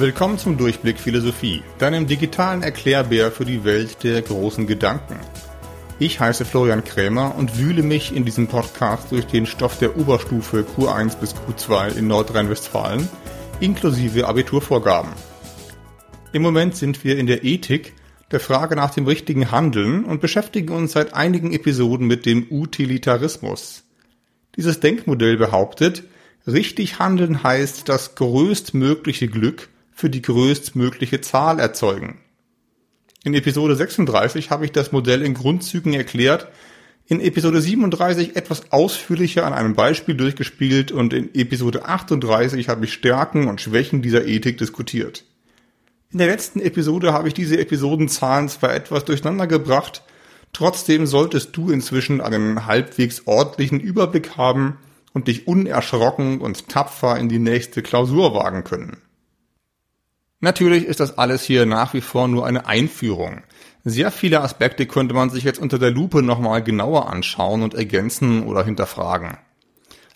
Willkommen zum Durchblick Philosophie, deinem digitalen Erklärbär für die Welt der großen Gedanken. Ich heiße Florian Krämer und wühle mich in diesem Podcast durch den Stoff der Oberstufe Q1 bis Q2 in Nordrhein-Westfalen, inklusive Abiturvorgaben. Im Moment sind wir in der Ethik, der Frage nach dem richtigen Handeln und beschäftigen uns seit einigen Episoden mit dem Utilitarismus. Dieses Denkmodell behauptet, richtig handeln heißt das größtmögliche Glück für die größtmögliche Zahl erzeugen. In Episode 36 habe ich das Modell in Grundzügen erklärt, in Episode 37 etwas ausführlicher an einem Beispiel durchgespielt und in Episode 38 habe ich Stärken und Schwächen dieser Ethik diskutiert. In der letzten Episode habe ich diese Episodenzahlen zwar etwas durcheinander gebracht, trotzdem solltest du inzwischen einen halbwegs ordentlichen Überblick haben und dich unerschrocken und tapfer in die nächste Klausur wagen können. Natürlich ist das alles hier nach wie vor nur eine Einführung. Sehr viele Aspekte könnte man sich jetzt unter der Lupe nochmal genauer anschauen und ergänzen oder hinterfragen.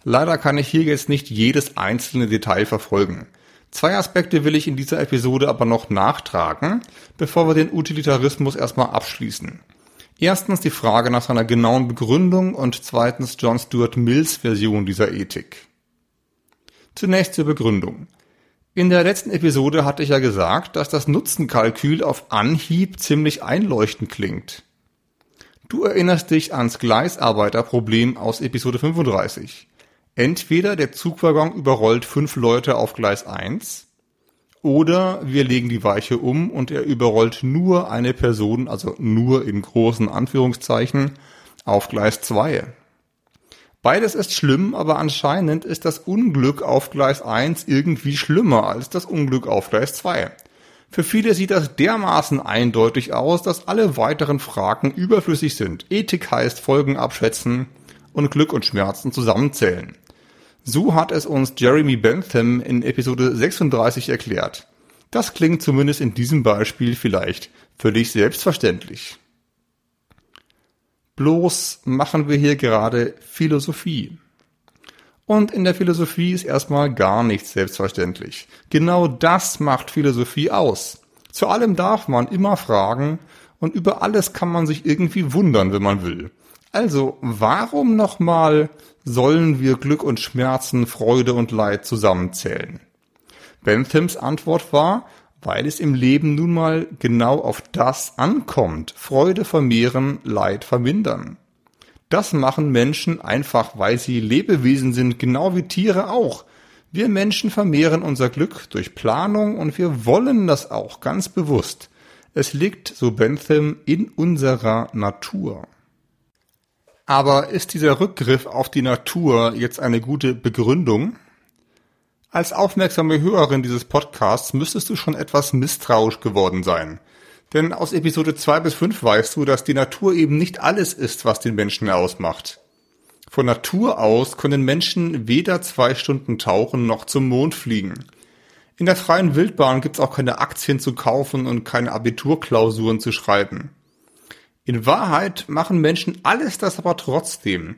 Leider kann ich hier jetzt nicht jedes einzelne Detail verfolgen. Zwei Aspekte will ich in dieser Episode aber noch nachtragen, bevor wir den Utilitarismus erstmal abschließen. Erstens die Frage nach seiner genauen Begründung und zweitens John Stuart Mills Version dieser Ethik. Zunächst zur Begründung. In der letzten Episode hatte ich ja gesagt, dass das Nutzenkalkül auf Anhieb ziemlich einleuchtend klingt. Du erinnerst dich ans Gleisarbeiterproblem aus Episode 35. Entweder der Zugwaggon überrollt fünf Leute auf Gleis 1 oder wir legen die Weiche um und er überrollt nur eine Person, also nur in großen Anführungszeichen, auf Gleis 2. Beides ist schlimm, aber anscheinend ist das Unglück auf Gleis 1 irgendwie schlimmer als das Unglück auf Gleis 2. Für viele sieht das dermaßen eindeutig aus, dass alle weiteren Fragen überflüssig sind. Ethik heißt Folgen abschätzen und Glück und Schmerzen zusammenzählen. So hat es uns Jeremy Bentham in Episode 36 erklärt. Das klingt zumindest in diesem Beispiel vielleicht völlig selbstverständlich. Bloß machen wir hier gerade Philosophie. Und in der Philosophie ist erstmal gar nichts selbstverständlich. Genau das macht Philosophie aus. Zu allem darf man immer fragen und über alles kann man sich irgendwie wundern, wenn man will. Also, warum nochmal sollen wir Glück und Schmerzen, Freude und Leid zusammenzählen? Benthams Antwort war, weil es im Leben nun mal genau auf das ankommt. Freude vermehren, Leid vermindern. Das machen Menschen einfach, weil sie Lebewesen sind, genau wie Tiere auch. Wir Menschen vermehren unser Glück durch Planung und wir wollen das auch ganz bewusst. Es liegt, so Bentham, in unserer Natur. Aber ist dieser Rückgriff auf die Natur jetzt eine gute Begründung? Als aufmerksame Hörerin dieses Podcasts müsstest du schon etwas misstrauisch geworden sein. Denn aus Episode 2 bis 5 weißt du, dass die Natur eben nicht alles ist, was den Menschen ausmacht. Von Natur aus können Menschen weder zwei Stunden tauchen noch zum Mond fliegen. In der freien Wildbahn gibt's auch keine Aktien zu kaufen und keine Abiturklausuren zu schreiben. In Wahrheit machen Menschen alles das aber trotzdem,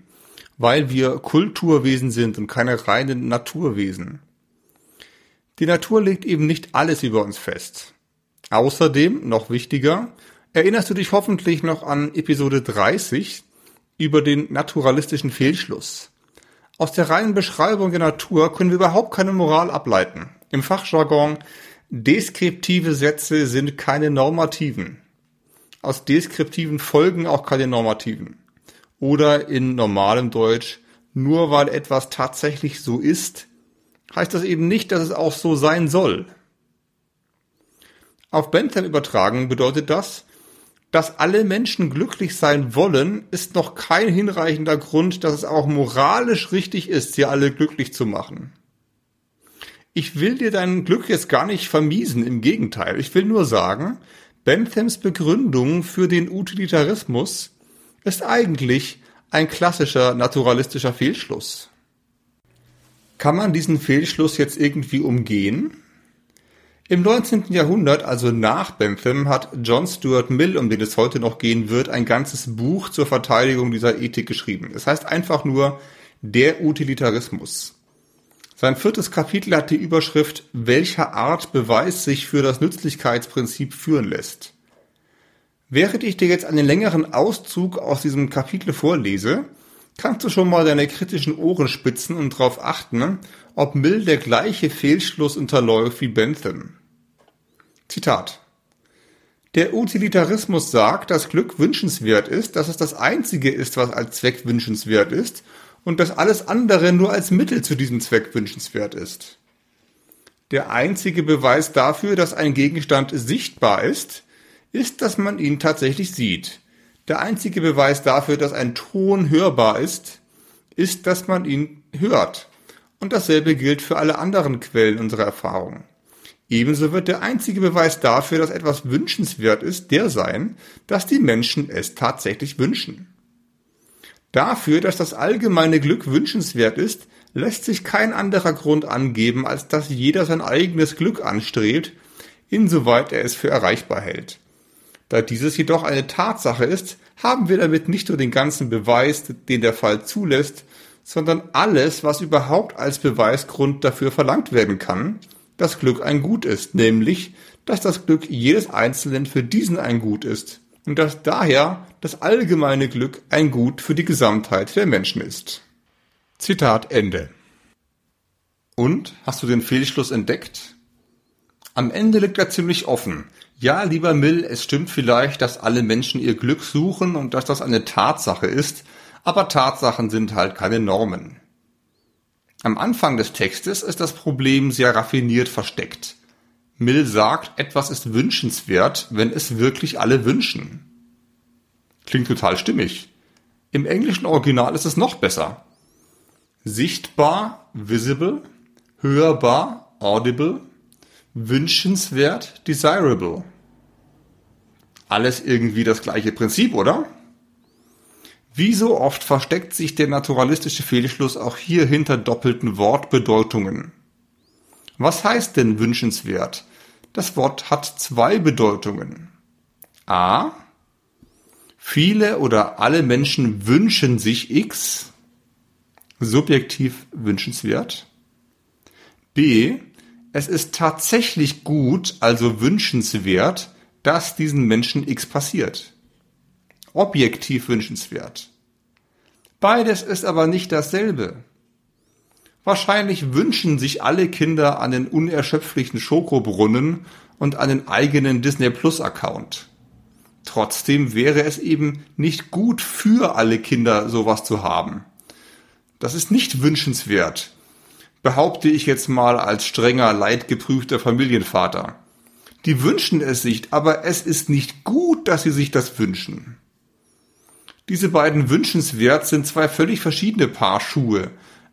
weil wir Kulturwesen sind und keine reinen Naturwesen. Die Natur legt eben nicht alles über uns fest. Außerdem, noch wichtiger, erinnerst du dich hoffentlich noch an Episode 30 über den naturalistischen Fehlschluss. Aus der reinen Beschreibung der Natur können wir überhaupt keine Moral ableiten. Im Fachjargon, deskriptive Sätze sind keine normativen. Aus deskriptiven folgen auch keine normativen. Oder in normalem Deutsch, nur weil etwas tatsächlich so ist, heißt das eben nicht, dass es auch so sein soll. Auf Bentham übertragen bedeutet das, dass alle Menschen glücklich sein wollen, ist noch kein hinreichender Grund, dass es auch moralisch richtig ist, sie alle glücklich zu machen. Ich will dir dein Glück jetzt gar nicht vermiesen, im Gegenteil. Ich will nur sagen, Benthams Begründung für den Utilitarismus ist eigentlich ein klassischer naturalistischer Fehlschluss. Kann man diesen Fehlschluss jetzt irgendwie umgehen? Im 19. Jahrhundert, also nach Bentham, hat John Stuart Mill, um den es heute noch gehen wird, ein ganzes Buch zur Verteidigung dieser Ethik geschrieben. Es heißt einfach nur Der Utilitarismus. Sein viertes Kapitel hat die Überschrift Welcher Art Beweis sich für das Nützlichkeitsprinzip führen lässt. Während ich dir jetzt einen längeren Auszug aus diesem Kapitel vorlese, kannst du schon mal deine kritischen Ohren spitzen und darauf achten, ob Mill der gleiche Fehlschluss unterläuft wie Bentham. Zitat. Der Utilitarismus sagt, dass Glück wünschenswert ist, dass es das einzige ist, was als Zweck wünschenswert ist und dass alles andere nur als Mittel zu diesem Zweck wünschenswert ist. Der einzige Beweis dafür, dass ein Gegenstand sichtbar ist, ist, dass man ihn tatsächlich sieht. Der einzige Beweis dafür, dass ein Ton hörbar ist, ist, dass man ihn hört. Und dasselbe gilt für alle anderen Quellen unserer Erfahrung. Ebenso wird der einzige Beweis dafür, dass etwas wünschenswert ist, der sein, dass die Menschen es tatsächlich wünschen. Dafür, dass das allgemeine Glück wünschenswert ist, lässt sich kein anderer Grund angeben, als dass jeder sein eigenes Glück anstrebt, insoweit er es für erreichbar hält. Da dieses jedoch eine Tatsache ist, haben wir damit nicht nur den ganzen Beweis, den der Fall zulässt, sondern alles, was überhaupt als Beweisgrund dafür verlangt werden kann, dass Glück ein Gut ist, nämlich, dass das Glück jedes Einzelnen für diesen ein Gut ist und dass daher das allgemeine Glück ein Gut für die Gesamtheit der Menschen ist. Zitat Ende. Und, hast du den Fehlschluss entdeckt? Am Ende liegt er ziemlich offen. Ja, lieber Mill, es stimmt vielleicht, dass alle Menschen ihr Glück suchen und dass das eine Tatsache ist, aber Tatsachen sind halt keine Normen. Am Anfang des Textes ist das Problem sehr raffiniert versteckt. Mill sagt, etwas ist wünschenswert, wenn es wirklich alle wünschen. Klingt total stimmig. Im englischen Original ist es noch besser. Sichtbar, visible, hörbar, audible, wünschenswert, desirable. Alles irgendwie das gleiche Prinzip, oder? Wie so oft versteckt sich der naturalistische Fehlschluss auch hier hinter doppelten Wortbedeutungen. Was heißt denn wünschenswert? Das Wort hat zwei Bedeutungen. A. Viele oder alle Menschen wünschen sich X. Subjektiv wünschenswert. B. Es ist tatsächlich gut, also wünschenswert, dass diesen Menschen X passiert. Objektiv wünschenswert. Beides ist aber nicht dasselbe. Wahrscheinlich wünschen sich alle Kinder den unerschöpflichen Schokobrunnen und einen eigenen Disney Plus Account. Trotzdem wäre es eben nicht gut für alle Kinder sowas zu haben. Das ist nicht wünschenswert, behaupte ich jetzt mal als strenger, leidgeprüfter Familienvater. Die wünschen es sich, aber es ist nicht gut, dass sie sich das wünschen. Diese beiden wünschenswert sind zwei völlig verschiedene Paar Schuhe,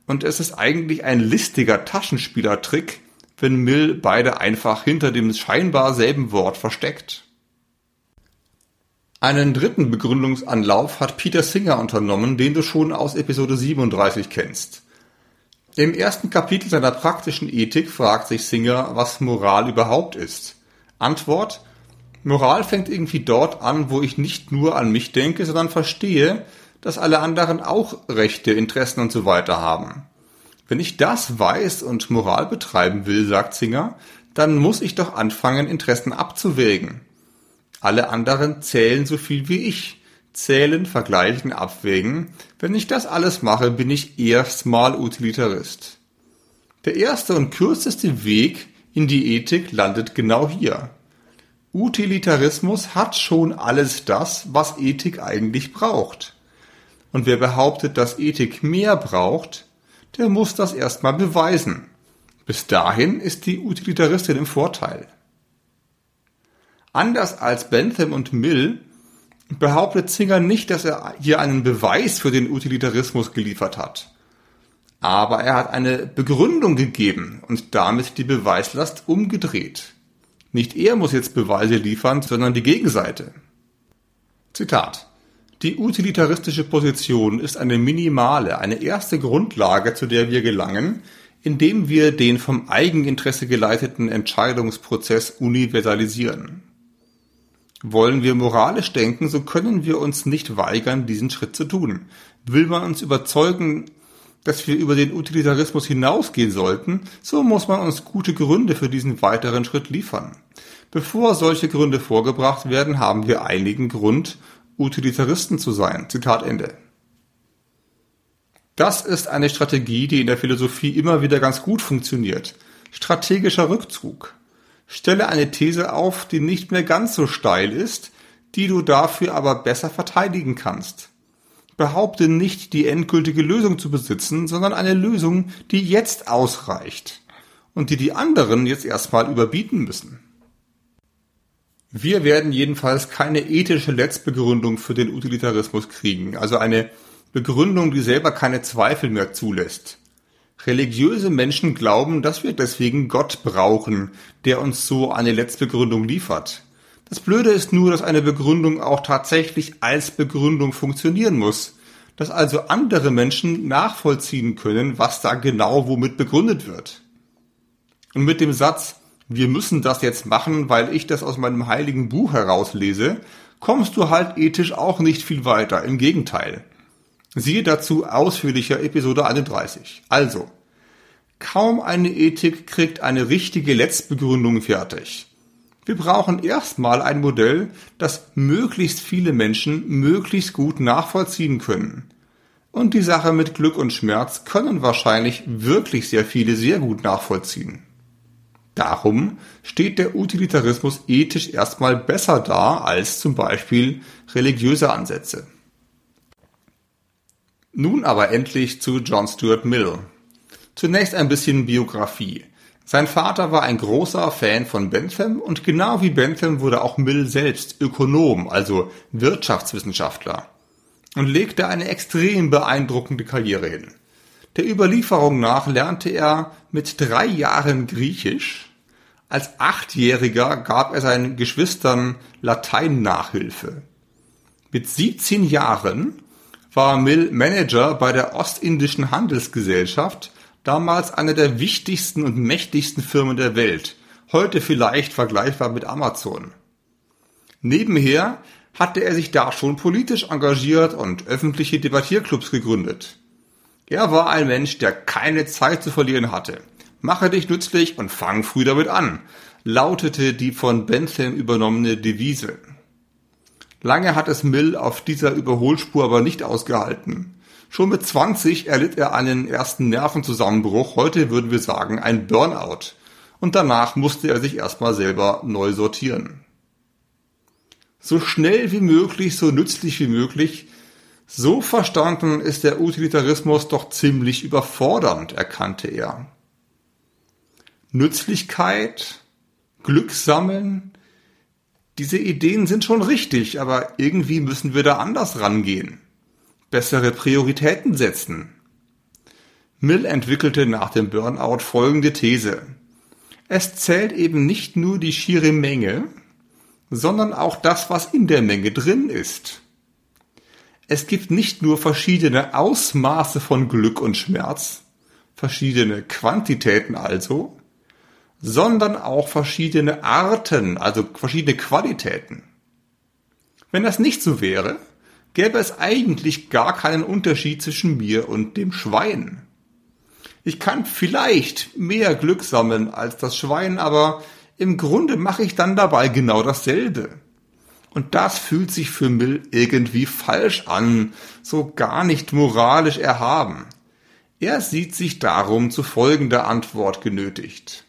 und es ist eigentlich ein listiger Taschenspielertrick, wenn Mill beide einfach hinter dem scheinbar selben Wort versteckt. Einen dritten Begründungsanlauf hat Peter Singer unternommen, den du schon aus Episode 37 kennst. Im ersten Kapitel seiner praktischen Ethik fragt sich Singer, was Moral überhaupt ist. Antwort Moral fängt irgendwie dort an, wo ich nicht nur an mich denke, sondern verstehe, dass alle anderen auch Rechte, Interessen und so weiter haben. Wenn ich das weiß und Moral betreiben will, sagt Singer, dann muss ich doch anfangen, Interessen abzuwägen. Alle anderen zählen so viel wie ich. Zählen, vergleichen, abwägen. Wenn ich das alles mache, bin ich erstmal Utilitarist. Der erste und kürzeste Weg in die Ethik landet genau hier. Utilitarismus hat schon alles das, was Ethik eigentlich braucht. Und wer behauptet, dass Ethik mehr braucht, der muss das erstmal beweisen. Bis dahin ist die Utilitaristin im Vorteil. Anders als Bentham und Mill behauptet Singer nicht, dass er hier einen Beweis für den Utilitarismus geliefert hat. Aber er hat eine Begründung gegeben und damit die Beweislast umgedreht. Nicht er muss jetzt Beweise liefern, sondern die Gegenseite. Zitat. Die utilitaristische Position ist eine minimale, eine erste Grundlage, zu der wir gelangen, indem wir den vom Eigeninteresse geleiteten Entscheidungsprozess universalisieren. Wollen wir moralisch denken, so können wir uns nicht weigern, diesen Schritt zu tun. Will man uns überzeugen, dass wir über den Utilitarismus hinausgehen sollten, so muss man uns gute Gründe für diesen weiteren Schritt liefern. Bevor solche Gründe vorgebracht werden, haben wir einigen Grund, Utilitaristen zu sein. Zitat Ende. Das ist eine Strategie, die in der Philosophie immer wieder ganz gut funktioniert. Strategischer Rückzug. Stelle eine These auf, die nicht mehr ganz so steil ist, die du dafür aber besser verteidigen kannst. Behaupte nicht, die endgültige Lösung zu besitzen, sondern eine Lösung, die jetzt ausreicht und die die anderen jetzt erstmal überbieten müssen. Wir werden jedenfalls keine ethische Letztbegründung für den Utilitarismus kriegen, also eine Begründung, die selber keine Zweifel mehr zulässt. Religiöse Menschen glauben, dass wir deswegen Gott brauchen, der uns so eine Letztbegründung liefert. Das Blöde ist nur, dass eine Begründung auch tatsächlich als Begründung funktionieren muss, dass also andere Menschen nachvollziehen können, was da genau womit begründet wird. Und mit dem Satz, wir müssen das jetzt machen, weil ich das aus meinem heiligen Buch herauslese, kommst du halt ethisch auch nicht viel weiter. Im Gegenteil. Siehe dazu ausführlicher Episode 31. Also, kaum eine Ethik kriegt eine richtige Letztbegründung fertig. Wir brauchen erstmal ein Modell, das möglichst viele Menschen möglichst gut nachvollziehen können. Und die Sache mit Glück und Schmerz können wahrscheinlich wirklich sehr viele sehr gut nachvollziehen. Darum steht der Utilitarismus ethisch erstmal besser da als zum Beispiel religiöse Ansätze. Nun aber endlich zu John Stuart Mill. Zunächst ein bisschen Biografie. Sein Vater war ein großer Fan von Bentham und genau wie Bentham wurde auch Mill selbst Ökonom, also Wirtschaftswissenschaftler und legte eine extrem beeindruckende Karriere hin. Der Überlieferung nach lernte er mit drei Jahren Griechisch. Als Achtjähriger gab er seinen Geschwistern Latein-Nachhilfe. Mit 17 Jahren war Mill Manager bei der Ostindischen Handelsgesellschaft, damals eine der wichtigsten und mächtigsten Firmen der Welt, heute vielleicht vergleichbar mit Amazon. Nebenher hatte er sich da schon politisch engagiert und öffentliche Debattierclubs gegründet. Er war ein Mensch, der keine Zeit zu verlieren hatte. Mache dich nützlich und fang früh damit an, lautete die von Bentham übernommene Devise. Lange hat es Mill auf dieser Überholspur aber nicht ausgehalten. Schon mit 20 erlitt er einen ersten Nervenzusammenbruch, heute würden wir sagen ein Burnout. Und danach musste er sich erstmal selber neu sortieren. So schnell wie möglich, so nützlich wie möglich, so verstanden ist der Utilitarismus doch ziemlich überfordernd, erkannte er. Nützlichkeit, Glück sammeln, diese Ideen sind schon richtig, aber irgendwie müssen wir da anders rangehen. Bessere Prioritäten setzen. Mill entwickelte nach dem Burnout folgende These. Es zählt eben nicht nur die schiere Menge, sondern auch das, was in der Menge drin ist. Es gibt nicht nur verschiedene Ausmaße von Glück und Schmerz, verschiedene Quantitäten also, sondern auch verschiedene Arten, also verschiedene Qualitäten. Wenn das nicht so wäre, gäbe es eigentlich gar keinen Unterschied zwischen mir und dem Schwein. Ich kann vielleicht mehr Glück sammeln als das Schwein, aber im Grunde mache ich dann dabei genau dasselbe. Und das fühlt sich für Mill irgendwie falsch an, so gar nicht moralisch erhaben. Er sieht sich darum zu folgender Antwort genötigt.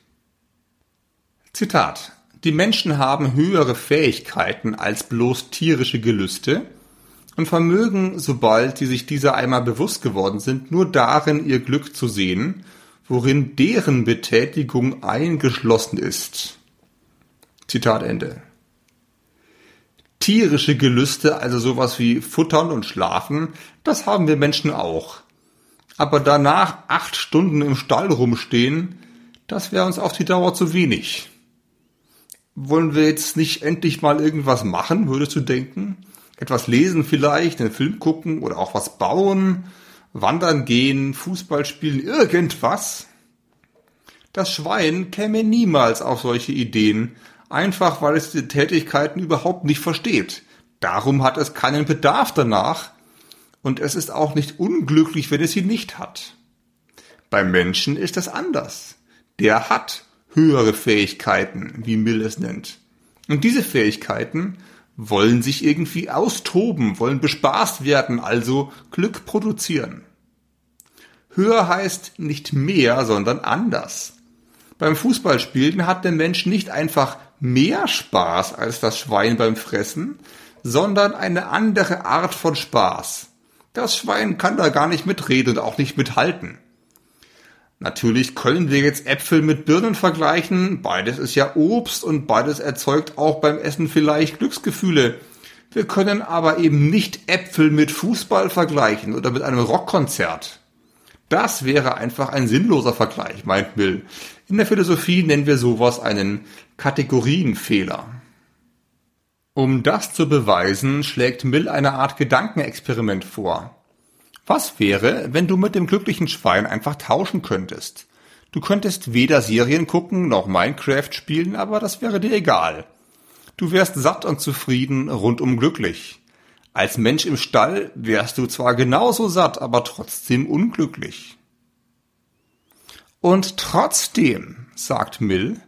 Zitat. Die Menschen haben höhere Fähigkeiten als bloß tierische Gelüste und vermögen, sobald sie sich dieser einmal bewusst geworden sind, nur darin ihr Glück zu sehen, worin deren Betätigung eingeschlossen ist. Zitat Ende. Tierische Gelüste, also sowas wie Futtern und Schlafen, das haben wir Menschen auch. Aber danach acht Stunden im Stall rumstehen, das wäre uns auf die Dauer zu wenig wollen wir jetzt nicht endlich mal irgendwas machen, würdest du denken? Etwas lesen vielleicht, einen Film gucken oder auch was bauen, wandern gehen, Fußball spielen, irgendwas? Das Schwein käme niemals auf solche Ideen, einfach weil es die Tätigkeiten überhaupt nicht versteht. Darum hat es keinen Bedarf danach und es ist auch nicht unglücklich, wenn es sie nicht hat. Beim Menschen ist das anders. Der hat höhere Fähigkeiten, wie Mill es nennt. Und diese Fähigkeiten wollen sich irgendwie austoben, wollen bespaßt werden, also Glück produzieren. Höher heißt nicht mehr, sondern anders. Beim Fußballspielen hat der Mensch nicht einfach mehr Spaß als das Schwein beim Fressen, sondern eine andere Art von Spaß. Das Schwein kann da gar nicht mitreden und auch nicht mithalten. Natürlich können wir jetzt Äpfel mit Birnen vergleichen. Beides ist ja Obst und beides erzeugt auch beim Essen vielleicht Glücksgefühle. Wir können aber eben nicht Äpfel mit Fußball vergleichen oder mit einem Rockkonzert. Das wäre einfach ein sinnloser Vergleich, meint Mill. In der Philosophie nennen wir sowas einen Kategorienfehler. Um das zu beweisen, schlägt Mill eine Art Gedankenexperiment vor. Was wäre, wenn du mit dem glücklichen Schwein einfach tauschen könntest? Du könntest weder Serien gucken noch Minecraft spielen, aber das wäre dir egal. Du wärst satt und zufrieden, rundum glücklich. Als Mensch im Stall wärst du zwar genauso satt, aber trotzdem unglücklich. Und trotzdem, sagt Mill,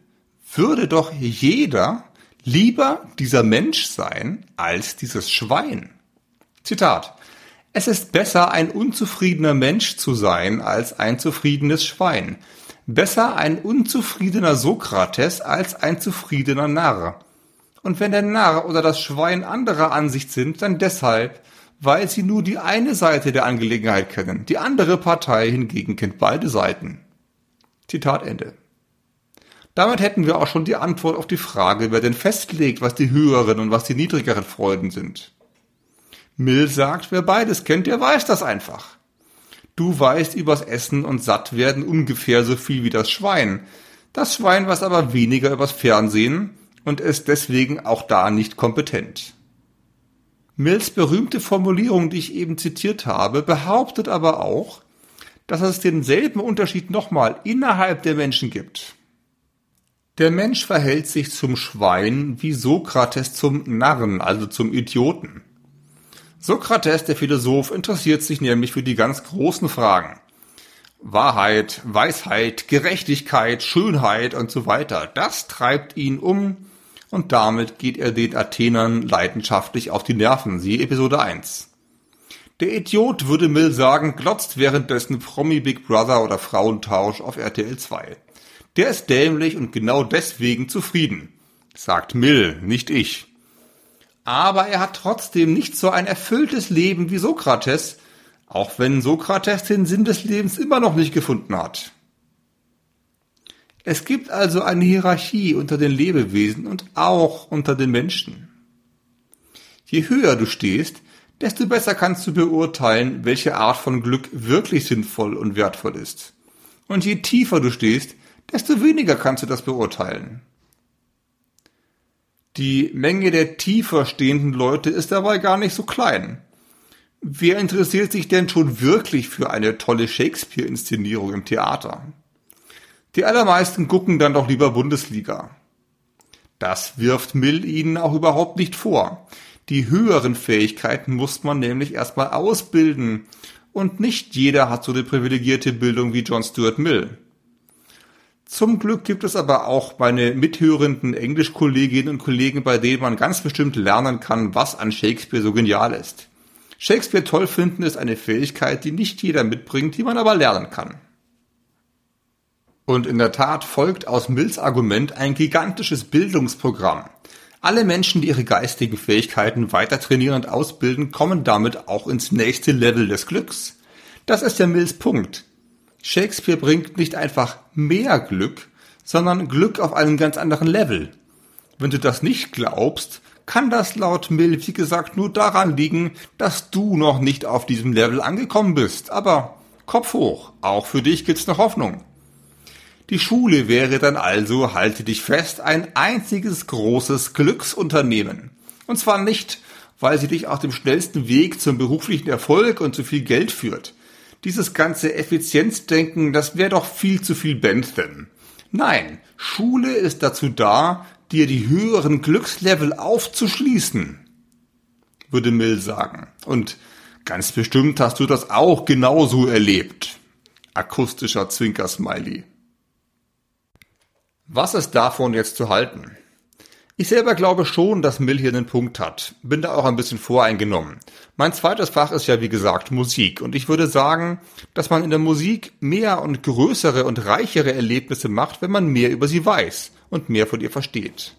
würde doch jeder lieber dieser Mensch sein als dieses Schwein. Zitat. Es ist besser, ein unzufriedener Mensch zu sein, als ein zufriedenes Schwein. Besser ein unzufriedener Sokrates als ein zufriedener Narr. Und wenn der Narr oder das Schwein anderer Ansicht sind, dann deshalb, weil sie nur die eine Seite der Angelegenheit kennen. Die andere Partei hingegen kennt beide Seiten. Zitat Ende. Damit hätten wir auch schon die Antwort auf die Frage, wer denn festlegt, was die höheren und was die niedrigeren Freuden sind. Mill sagt, wer beides kennt, der weiß das einfach. Du weißt übers Essen und Sattwerden ungefähr so viel wie das Schwein. Das Schwein weiß aber weniger übers Fernsehen und ist deswegen auch da nicht kompetent. Mills berühmte Formulierung, die ich eben zitiert habe, behauptet aber auch, dass es denselben Unterschied nochmal innerhalb der Menschen gibt. Der Mensch verhält sich zum Schwein wie Sokrates zum Narren, also zum Idioten. Sokrates, der Philosoph, interessiert sich nämlich für die ganz großen Fragen. Wahrheit, Weisheit, Gerechtigkeit, Schönheit und so weiter. Das treibt ihn um und damit geht er den Athenern leidenschaftlich auf die Nerven. Siehe Episode 1. Der Idiot, würde Mill sagen, glotzt währenddessen Promi Big Brother oder Frauentausch auf RTL 2. Der ist dämlich und genau deswegen zufrieden. Sagt Mill, nicht ich aber er hat trotzdem nicht so ein erfülltes Leben wie Sokrates, auch wenn Sokrates den Sinn des Lebens immer noch nicht gefunden hat. Es gibt also eine Hierarchie unter den Lebewesen und auch unter den Menschen. Je höher du stehst, desto besser kannst du beurteilen, welche Art von Glück wirklich sinnvoll und wertvoll ist. Und je tiefer du stehst, desto weniger kannst du das beurteilen. Die Menge der tiefer stehenden Leute ist dabei gar nicht so klein. Wer interessiert sich denn schon wirklich für eine tolle Shakespeare-Inszenierung im Theater? Die allermeisten gucken dann doch lieber Bundesliga. Das wirft Mill ihnen auch überhaupt nicht vor. Die höheren Fähigkeiten muss man nämlich erstmal ausbilden. Und nicht jeder hat so eine privilegierte Bildung wie John Stuart Mill. Zum Glück gibt es aber auch meine mithörenden Englischkolleginnen und Kollegen, bei denen man ganz bestimmt lernen kann, was an Shakespeare so genial ist. Shakespeare toll finden ist eine Fähigkeit, die nicht jeder mitbringt, die man aber lernen kann. Und in der Tat folgt aus Mills Argument ein gigantisches Bildungsprogramm. Alle Menschen, die ihre geistigen Fähigkeiten weiter trainieren und ausbilden, kommen damit auch ins nächste Level des Glücks. Das ist der Mills Punkt. Shakespeare bringt nicht einfach mehr Glück, sondern Glück auf einem ganz anderen Level. Wenn du das nicht glaubst, kann das laut Mill, wie gesagt, nur daran liegen, dass du noch nicht auf diesem Level angekommen bist. Aber Kopf hoch, auch für dich gibt's noch Hoffnung. Die Schule wäre dann also, halte dich fest, ein einziges großes Glücksunternehmen. Und zwar nicht, weil sie dich auf dem schnellsten Weg zum beruflichen Erfolg und zu viel Geld führt dieses ganze Effizienzdenken, das wäre doch viel zu viel Bentham. Nein, Schule ist dazu da, dir die höheren Glückslevel aufzuschließen, würde Mill sagen. Und ganz bestimmt hast du das auch genauso erlebt. Akustischer Zwinker-Smiley. Was ist davon jetzt zu halten? Ich selber glaube schon, dass Mill hier einen Punkt hat. Bin da auch ein bisschen voreingenommen. Mein zweites Fach ist ja wie gesagt Musik und ich würde sagen, dass man in der Musik mehr und größere und reichere Erlebnisse macht, wenn man mehr über sie weiß und mehr von ihr versteht.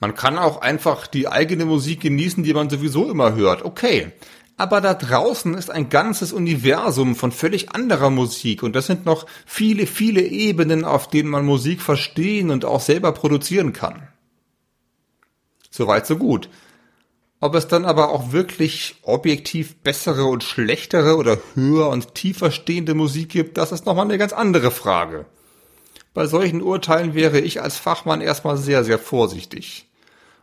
Man kann auch einfach die eigene Musik genießen, die man sowieso immer hört. Okay. Aber da draußen ist ein ganzes Universum von völlig anderer Musik und das sind noch viele, viele Ebenen, auf denen man Musik verstehen und auch selber produzieren kann. Soweit, so gut. Ob es dann aber auch wirklich objektiv bessere und schlechtere oder höher und tiefer stehende Musik gibt, das ist nochmal eine ganz andere Frage. Bei solchen Urteilen wäre ich als Fachmann erstmal sehr, sehr vorsichtig.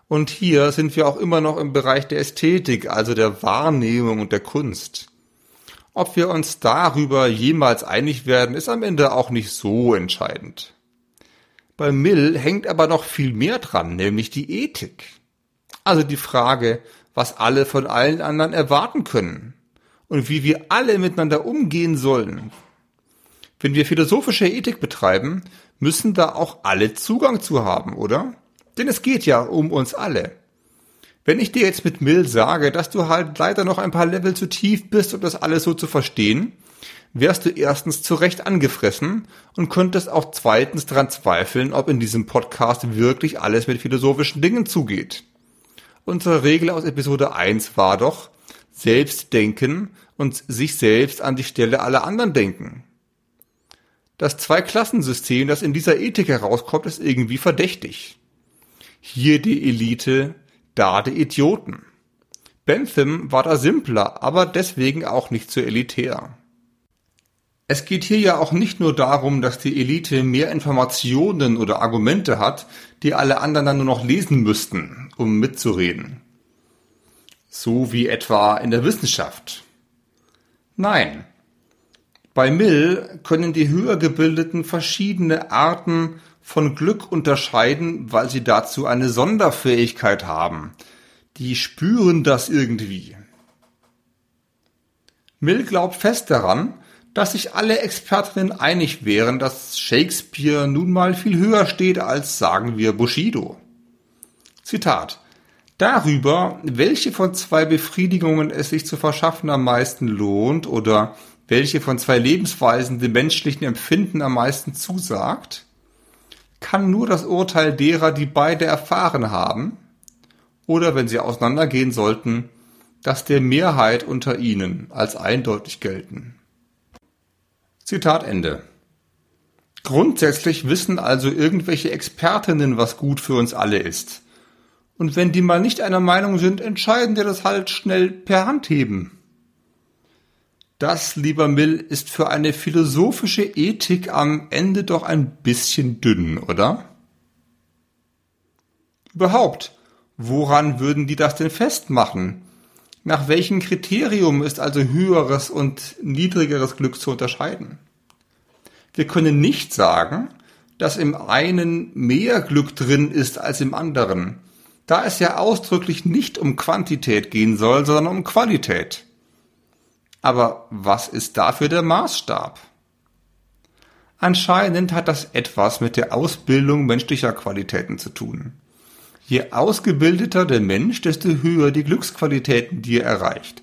Und hier sind wir auch immer noch im Bereich der Ästhetik, also der Wahrnehmung und der Kunst. Ob wir uns darüber jemals einig werden, ist am Ende auch nicht so entscheidend. Bei Mill hängt aber noch viel mehr dran, nämlich die Ethik. Also die Frage, was alle von allen anderen erwarten können und wie wir alle miteinander umgehen sollen. Wenn wir philosophische Ethik betreiben, müssen da auch alle Zugang zu haben, oder? Denn es geht ja um uns alle. Wenn ich dir jetzt mit Mill sage, dass du halt leider noch ein paar Level zu tief bist, um das alles so zu verstehen, wärst du erstens zu Recht angefressen und könntest auch zweitens daran zweifeln, ob in diesem Podcast wirklich alles mit philosophischen Dingen zugeht. Unsere Regel aus Episode 1 war doch, selbst denken und sich selbst an die Stelle aller anderen denken. Das Zweiklassensystem, das in dieser Ethik herauskommt, ist irgendwie verdächtig. Hier die Elite, da die Idioten. Bentham war da simpler, aber deswegen auch nicht so elitär. Es geht hier ja auch nicht nur darum, dass die Elite mehr Informationen oder Argumente hat, die alle anderen dann nur noch lesen müssten, um mitzureden. So wie etwa in der Wissenschaft. Nein. Bei Mill können die Höhergebildeten verschiedene Arten von Glück unterscheiden, weil sie dazu eine Sonderfähigkeit haben. Die spüren das irgendwie. Mill glaubt fest daran, dass sich alle Expertinnen einig wären, dass Shakespeare nun mal viel höher steht als, sagen wir, Bushido. Zitat. Darüber, welche von zwei Befriedigungen es sich zu verschaffen am meisten lohnt oder welche von zwei Lebensweisen dem menschlichen Empfinden am meisten zusagt, kann nur das Urteil derer, die beide erfahren haben, oder wenn sie auseinandergehen sollten, das der Mehrheit unter ihnen als eindeutig gelten. Zitat Ende. Grundsätzlich wissen also irgendwelche Expertinnen, was gut für uns alle ist. Und wenn die mal nicht einer Meinung sind, entscheiden die das halt schnell per Handheben. Das, lieber Mill, ist für eine philosophische Ethik am Ende doch ein bisschen dünn, oder? Überhaupt, woran würden die das denn festmachen? Nach welchem Kriterium ist also höheres und niedrigeres Glück zu unterscheiden? Wir können nicht sagen, dass im einen mehr Glück drin ist als im anderen, da es ja ausdrücklich nicht um Quantität gehen soll, sondern um Qualität. Aber was ist dafür der Maßstab? Anscheinend hat das etwas mit der Ausbildung menschlicher Qualitäten zu tun. Je ausgebildeter der Mensch, desto höher die Glücksqualitäten, die er erreicht.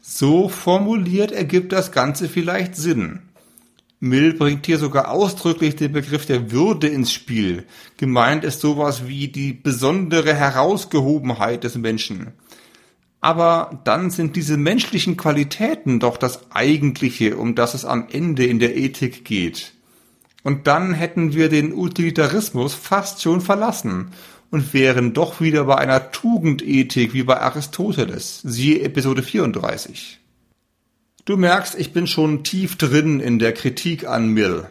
So formuliert ergibt das Ganze vielleicht Sinn. Mill bringt hier sogar ausdrücklich den Begriff der Würde ins Spiel. Gemeint ist sowas wie die besondere Herausgehobenheit des Menschen. Aber dann sind diese menschlichen Qualitäten doch das Eigentliche, um das es am Ende in der Ethik geht. Und dann hätten wir den Utilitarismus fast schon verlassen und wären doch wieder bei einer Tugendethik wie bei Aristoteles, siehe Episode 34. Du merkst, ich bin schon tief drin in der Kritik an Mill.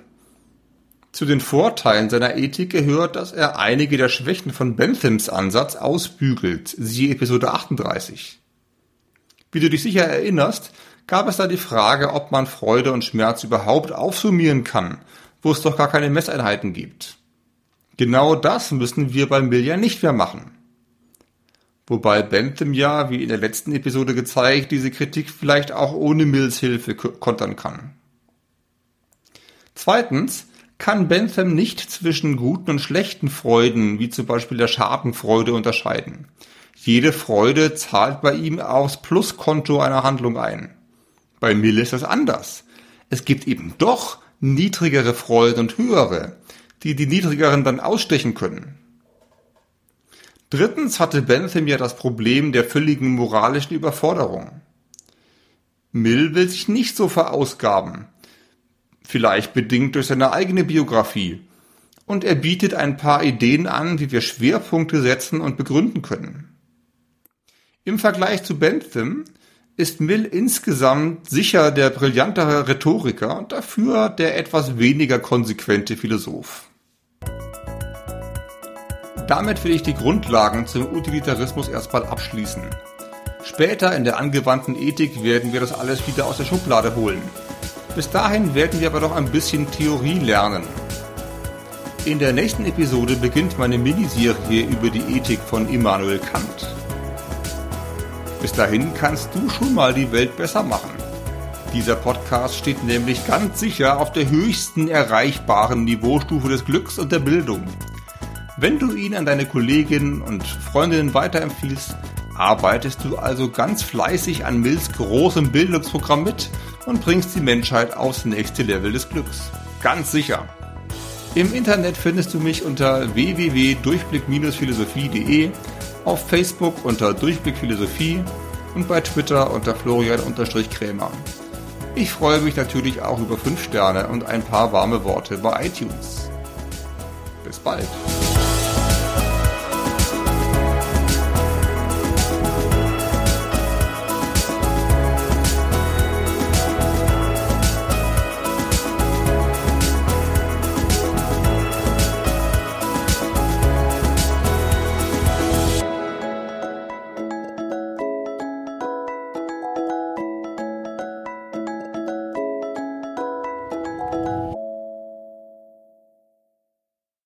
Zu den Vorteilen seiner Ethik gehört, dass er einige der Schwächen von Benthams Ansatz ausbügelt, siehe Episode 38. Wie du dich sicher erinnerst, gab es da die Frage, ob man Freude und Schmerz überhaupt aufsummieren kann, wo es doch gar keine Messeinheiten gibt. Genau das müssen wir beim Mill ja nicht mehr machen. Wobei Bentham ja, wie in der letzten Episode gezeigt, diese Kritik vielleicht auch ohne Mills Hilfe kontern kann. Zweitens kann Bentham nicht zwischen guten und schlechten Freuden, wie zum Beispiel der Schadenfreude, unterscheiden. Jede Freude zahlt bei ihm aufs Pluskonto einer Handlung ein. Bei Mill ist das anders. Es gibt eben doch niedrigere Freuden und höhere, die die niedrigeren dann ausstechen können. Drittens hatte Bentham ja das Problem der völligen moralischen Überforderung. Mill will sich nicht so verausgaben, vielleicht bedingt durch seine eigene Biografie, und er bietet ein paar Ideen an, wie wir Schwerpunkte setzen und begründen können. Im Vergleich zu Bentham ist Mill insgesamt sicher der brillantere Rhetoriker und dafür der etwas weniger konsequente Philosoph. Damit will ich die Grundlagen zum Utilitarismus erstmal abschließen. Später in der angewandten Ethik werden wir das alles wieder aus der Schublade holen. Bis dahin werden wir aber noch ein bisschen Theorie lernen. In der nächsten Episode beginnt meine Miniserie über die Ethik von Immanuel Kant. Bis dahin kannst du schon mal die Welt besser machen. Dieser Podcast steht nämlich ganz sicher auf der höchsten erreichbaren Niveaustufe des Glücks und der Bildung. Wenn du ihn an deine Kolleginnen und Freundinnen weiterempfiehlst, arbeitest du also ganz fleißig an Mills großem Bildungsprogramm mit und bringst die Menschheit aufs nächste Level des Glücks. Ganz sicher. Im Internet findest du mich unter www.durchblick-philosophie.de, auf Facebook unter Durchblick Philosophie und bei Twitter unter Florian-Krämer. Ich freue mich natürlich auch über 5 Sterne und ein paar warme Worte bei iTunes. Bis bald.